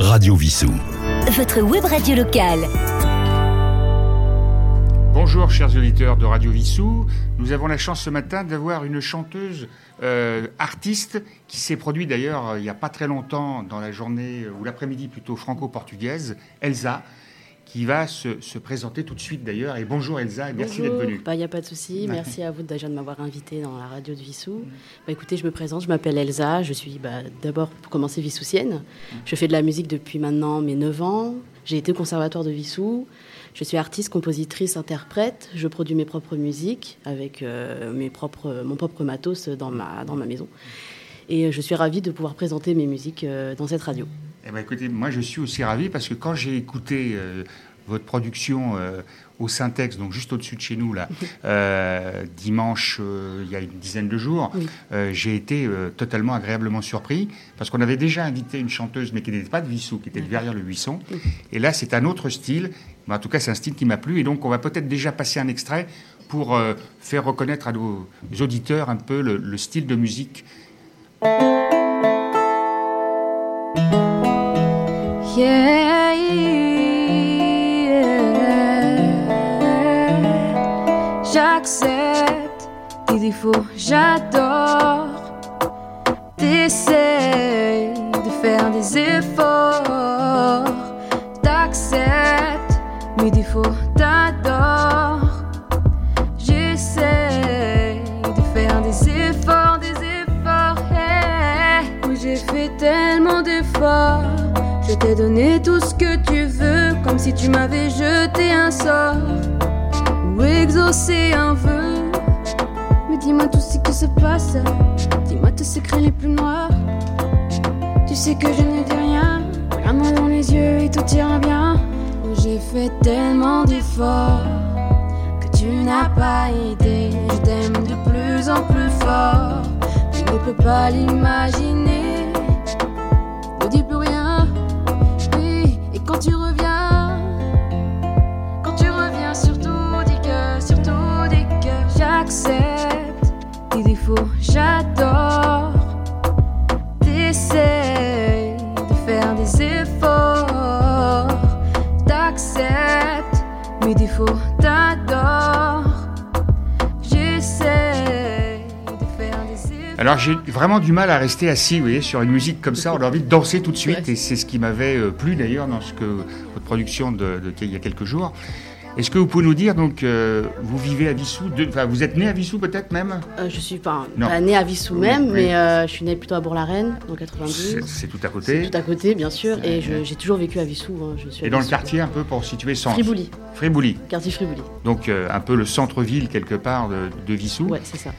Radio Vissou. Votre web radio locale. Bonjour chers auditeurs de Radio Vissou. Nous avons la chance ce matin d'avoir une chanteuse euh, artiste qui s'est produite d'ailleurs il n'y a pas très longtemps dans la journée ou l'après-midi plutôt franco-portugaise, Elsa qui va se, présenter tout de suite d'ailleurs. Et bonjour Elsa, et merci d'être venue. Bah, il n'y a pas de souci. Merci à vous déjà de m'avoir invité dans la radio de Vissou. Bah, écoutez, je me présente, je m'appelle Elsa. Je suis bah, d'abord, pour commencer, vissousienne. Je fais de la musique depuis maintenant mes 9 ans. J'ai été au conservatoire de Vissou. Je suis artiste, compositrice, interprète. Je produis mes propres musiques avec euh, mes propres, mon propre matos dans ma, dans ma maison. Et je suis ravie de pouvoir présenter mes musiques euh, dans cette radio. Eh ben, écoutez, moi je suis aussi ravi parce que quand j'ai écouté euh, votre production euh, au Syntex, donc juste au-dessus de chez nous, là, euh, dimanche, il y a une dizaine de jours, j'ai été totalement agréablement surpris parce qu'on avait déjà invité une chanteuse, mais qui n'était pas de Vissou, qui était de Verrières le Buisson. Et là, c'est un autre style. Mais en tout cas, c'est un style qui m'a plu. Et donc, on va peut-être déjà passer un extrait pour faire reconnaître à nos auditeurs un peu le, le style de musique. Yeah, J'accepte tes défauts, j'adore. T'essayes de faire des efforts. T'acceptes mes défauts, t'adores. J'essaie de faire des efforts, des efforts. Hey. j'ai fait tellement d'efforts. Je t'ai donné tout ce que tu veux, comme si tu m'avais jeté un sort ou exaucé un vœu. Mais dis-moi tout ce qui se passe, dis-moi tes secrets les plus noirs. Tu sais que je ne dis rien, regarde-moi dans les yeux et tout ira bien. J'ai fait tellement d'efforts que tu n'as pas idée. Je t'aime de plus en plus fort, tu ne peux pas l'imaginer. Ne dis plus rien quand tu reviens, Alors j'ai vraiment du mal à rester assis, vous voyez, sur une musique comme ça. On a envie de danser tout de suite, et c'est ce qui m'avait euh, plu d'ailleurs dans ce que votre production de, il y a quelques jours. Est-ce que vous pouvez nous dire, donc, euh, vous vivez à Vissou, enfin, vous êtes né à Vissou peut-être même? Euh, Je suis pas, né à Vissou même, mais je suis né plutôt à Bourg-la-Reine, en 92. C'est tout à côté C'est tout à côté, bien sûr, et j'ai toujours vécu à Vissou. Hein, je suis et dans le quartier, un peu pour situer centre Fribouli. Fribouli. Quartier Fribouli. Donc, un peu le centre-ville, quelque part, de, de Vissou. Ouais, c'est ça.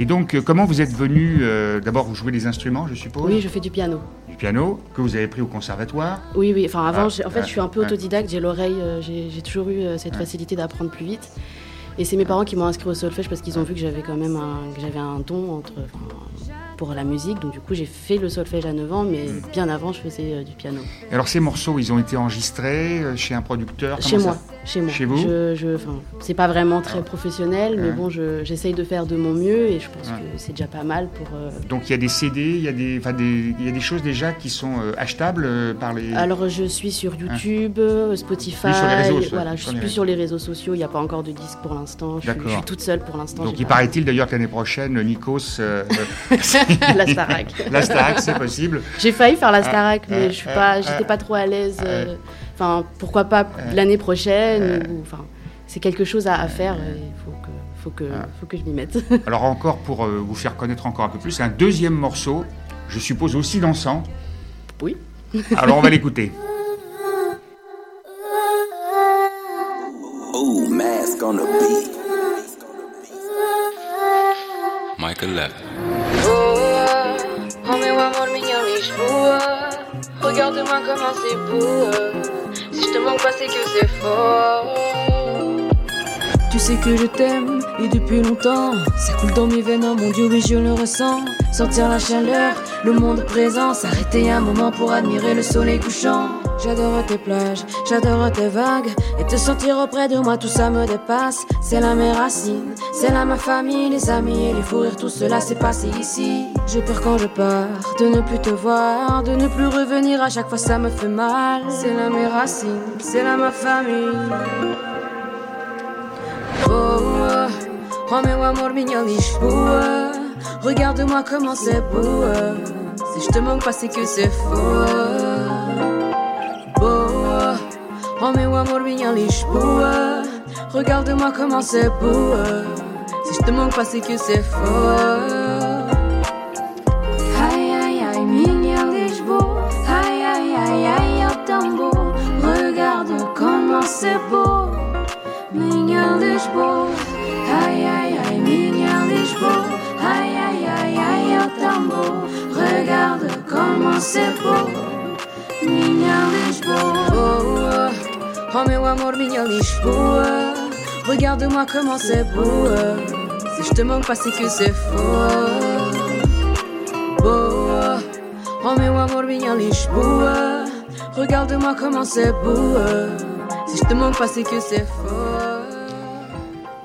Et donc, euh, comment vous êtes venu euh, D'abord, vous jouez des instruments, je suppose Oui, je fais du piano. Du piano que vous avez pris au conservatoire Oui, oui. Enfin, avant, ah, en fait, je suis un peu autodidacte. J'ai l'oreille, euh, j'ai toujours eu cette facilité d'apprendre plus vite. Et c'est mes parents qui m'ont inscrit au solfège parce qu'ils ont vu que j'avais quand même un, que j'avais un don entre, pour la musique. Donc du coup, j'ai fait le solfège à 9 ans, mais mm. bien avant, je faisais euh, du piano. Alors ces morceaux, ils ont été enregistrés chez un producteur? Chez moi. Chez moi. Chez vous je, je C'est pas vraiment très professionnel, mais bon, j'essaye de faire de mon mieux et je pense que c'est déjà pas mal pour. Euh, Donc il y a des CD, il y, a des, des, il y a des choses déjà qui sont achetables par les. Alors je suis sur YouTube, Spotify. voilà, je suis plus sur les réseaux sociaux. Il n'y a pas encore de disque pour l'instant. Je, suis toute seule pour l'instant. Donc il paraît-il d'ailleurs que l'année prochaine, Nikos. la Starac. la Starac, c'est possible. J'ai failli faire la ah, Starac, mais ah, je suis pas, ah, j'étais pas trop à l'aise. Enfin, pourquoi pas l'année prochaine Enfin, c'est quelque chose à, faire. Il faut que, faut que, faut que je m'y mette. Alors encore pour euh, vous faire connaître encore un peu plus, un deuxième morceau, je suppose aussi dansant. Oui. Alors on va l'écouter. Oh, mask on the beat. Michael Levin. Regarde-moi comment c'est beau. Je te manque pas, c'est que c'est fort. Tu sais que je t'aime et depuis longtemps, ça coule dans mes veines, oh mon Dieu, oui je le ressens. Sentir la chaleur, le monde présent, s'arrêter un moment pour admirer le soleil couchant. J'adore tes plages, j'adore tes vagues. Et te sentir auprès de moi, tout ça me dépasse. C'est là mes racines, c'est là ma famille, les amis et les fous tout cela s'est passé ici. J'ai peur quand je pars de ne plus te voir, de ne plus revenir. À chaque fois, ça me fait mal. C'est là mes racines, c'est là ma famille. Oh, oh, oh amor, minha Lisboa. Regarde-moi comment c'est beau. Si je te manque pas, c'est que c'est faux. Oh meu amor, minha Lisboa. Regarde-moi comment c'est beau. Si je te manque pas, c'est que c'est faux. Aïe aïe aïe, minha Lisboa. Aïe aïe aïe aïe, oh tambo. Regarde comment c'est beau. Minha Lisboa. Aïe aïe aïe, minha Lisboa. Aïe aïe aïe aïe, oh tambo. Regarde comment c'est beau. Minha Lisboa. Oh, oh meu amor, minha Lisboa. Regarde-moi comment c'est beau. Si je te manque pas, c'est que c'est faux. Boa, oh meu amor, minha Lisboa. Regarde-moi comment c'est beau. Si je te manque pas, c'est que c'est faux.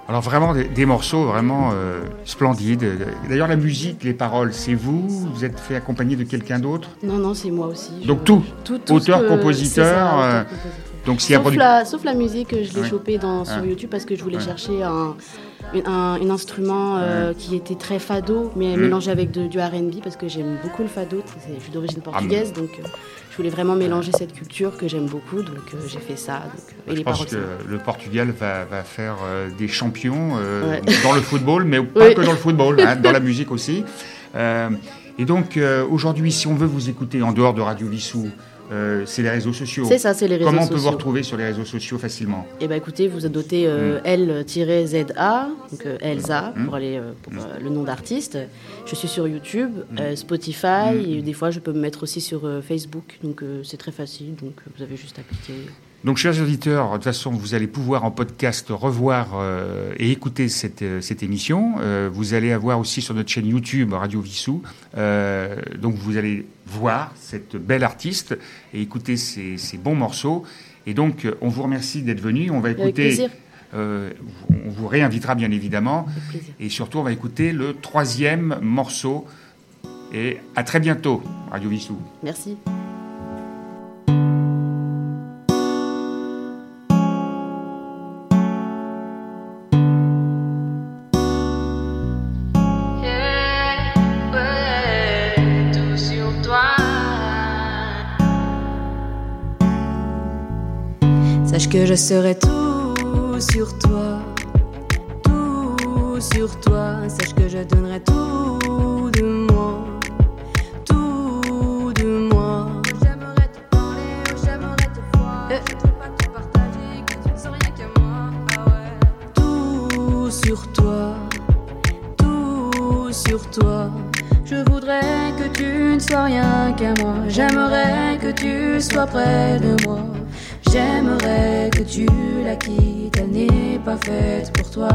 Alors vraiment des, des morceaux vraiment euh, splendides. D'ailleurs la musique, les paroles, c'est vous? Vous êtes fait accompagner de quelqu'un d'autre? Non, non, c'est moi aussi. Je- Donc tout, tout, tout ce auteur, que- compositeur, Donc s'il y a Sauf la, sauf la musique, je l'ai Ouais. chopée dans, sur Ouais. YouTube parce que je voulais Ouais. chercher un, une- un, un instrument euh, qui était très fado, mais Mm. mélangé avec de- du RB parce que j'aime beaucoup le fado. Je suis d'origine portugaise, donc euh, je voulais vraiment mélanger cette culture que j'aime beaucoup, donc euh, j'ai fait ça. Donc, et Je pense que le Portugal va, va faire des champions dans le football, mais pas Oui. que dans le football, hein, dans la musique aussi. Et donc aujourd'hui, si on veut vous écouter en dehors de Radio Vissou, euh, c'est les réseaux sociaux. C'est ça, c'est les réseaux Comment on peut vous retrouver sur les réseaux sociaux facilement? Eh ben écoutez, vous notez euh, L-ZA, donc euh, Elsa pour aller euh, pour euh, le nom d'artiste. Je suis sur YouTube, Spotify, et des fois je peux me mettre aussi sur Facebook, donc c'est très facile, donc vous avez juste à cliquer. Donc, chers auditeurs, de toute façon, vous allez pouvoir en podcast revoir euh, et écouter cette, euh, cette émission. Euh, vous allez avoir aussi sur notre chaîne YouTube Radio Vissou. Donc, vous allez voir cette belle artiste et écouter ces, ces bons morceaux. Et donc, on vous remercie d'être venu. On va Avec écouter. plaisir. euh, on vous réinvitera bien évidemment. Avec plaisir. Et surtout, on va écouter le troisième morceau. Et à très bientôt, Radio Vissou. Merci. Que je serai tout sur toi, tout sur toi. Sache que je donnerai tout de moi, tout de moi. J'aimerais te parler, oh, j'aimerais te voir. Je veux pas tout partager, que tu ne sens rien qu'à moi. Ah ouais. Tout sur toi, tout sur toi. Je voudrais que tu ne sois rien qu'à moi. J'aimerais que tu sois près de moi. J'aimerais que tu la quittes, elle n'est pas faite pour toi.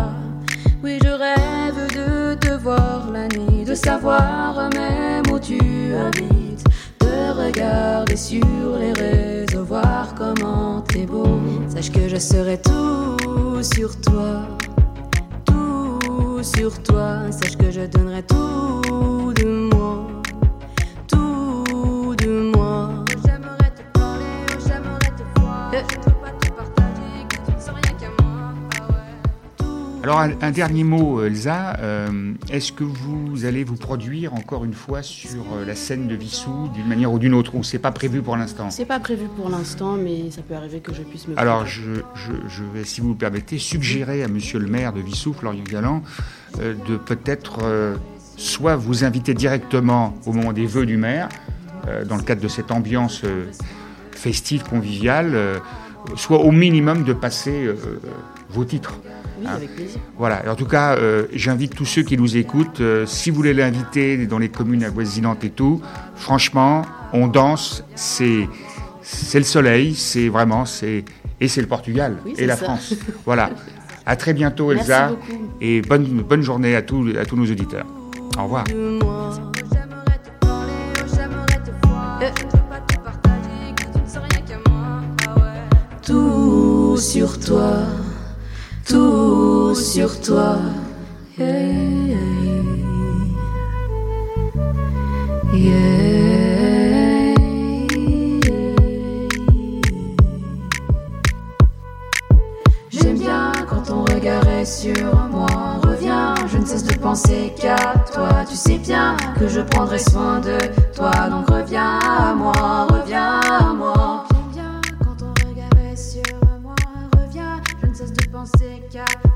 Oui, je rêve de te voir la nuit, de savoir même où tu habites, de regarder sur les réseaux, voir comment t'es beau. Sache que je serai tout sur toi tout sur toi. Sache que je donnerai tout Alors, un, dernier mot, Elsa. Euh, Est-ce que vous allez vous produire encore une fois sur euh, la scène de Vissou d'une manière ou d'une autre? Ou c'est pas prévu pour l'instant? C'est pas prévu pour l'instant, mais ça peut arriver que je puisse me. Alors, je, je, je vais, si vous le permettez, suggérer à monsieur le maire de Vissou, Florian Galland, euh, de peut-être euh, soit vous inviter directement au moment des vœux du maire, euh, dans le cadre de cette ambiance euh, festive, conviviale, euh, soit au minimum de passer euh, vos titres. Oui, hein. avec plaisir. Voilà. Et en tout cas, euh, j'invite tous ceux qui nous écoutent, euh, si vous voulez l'inviter dans les communes avoisinantes et tout, franchement, on danse, c'est c'est le soleil, c'est vraiment, c'est et c'est le Portugal Oui, et la ça. France. voilà. À très bientôt, Elsa, et bonne bonne journée à tous à tous nos auditeurs. Au revoir. de moi. J'aimerais te parler, j'aimerais te voir. Je veux pas te partager, que tu ne sens rien qu'à moi. sur toi, sur toi. J'aime bien quand ton regard est sur moi. Reviens, je ne cesse de penser qu'à toi. Tu sais bien que je prendrai soin de toi. Donc reviens à moi, reviens à moi. J'aime bien quand ton regard est sur moi. Reviens, je ne cesse de penser qu'à toi.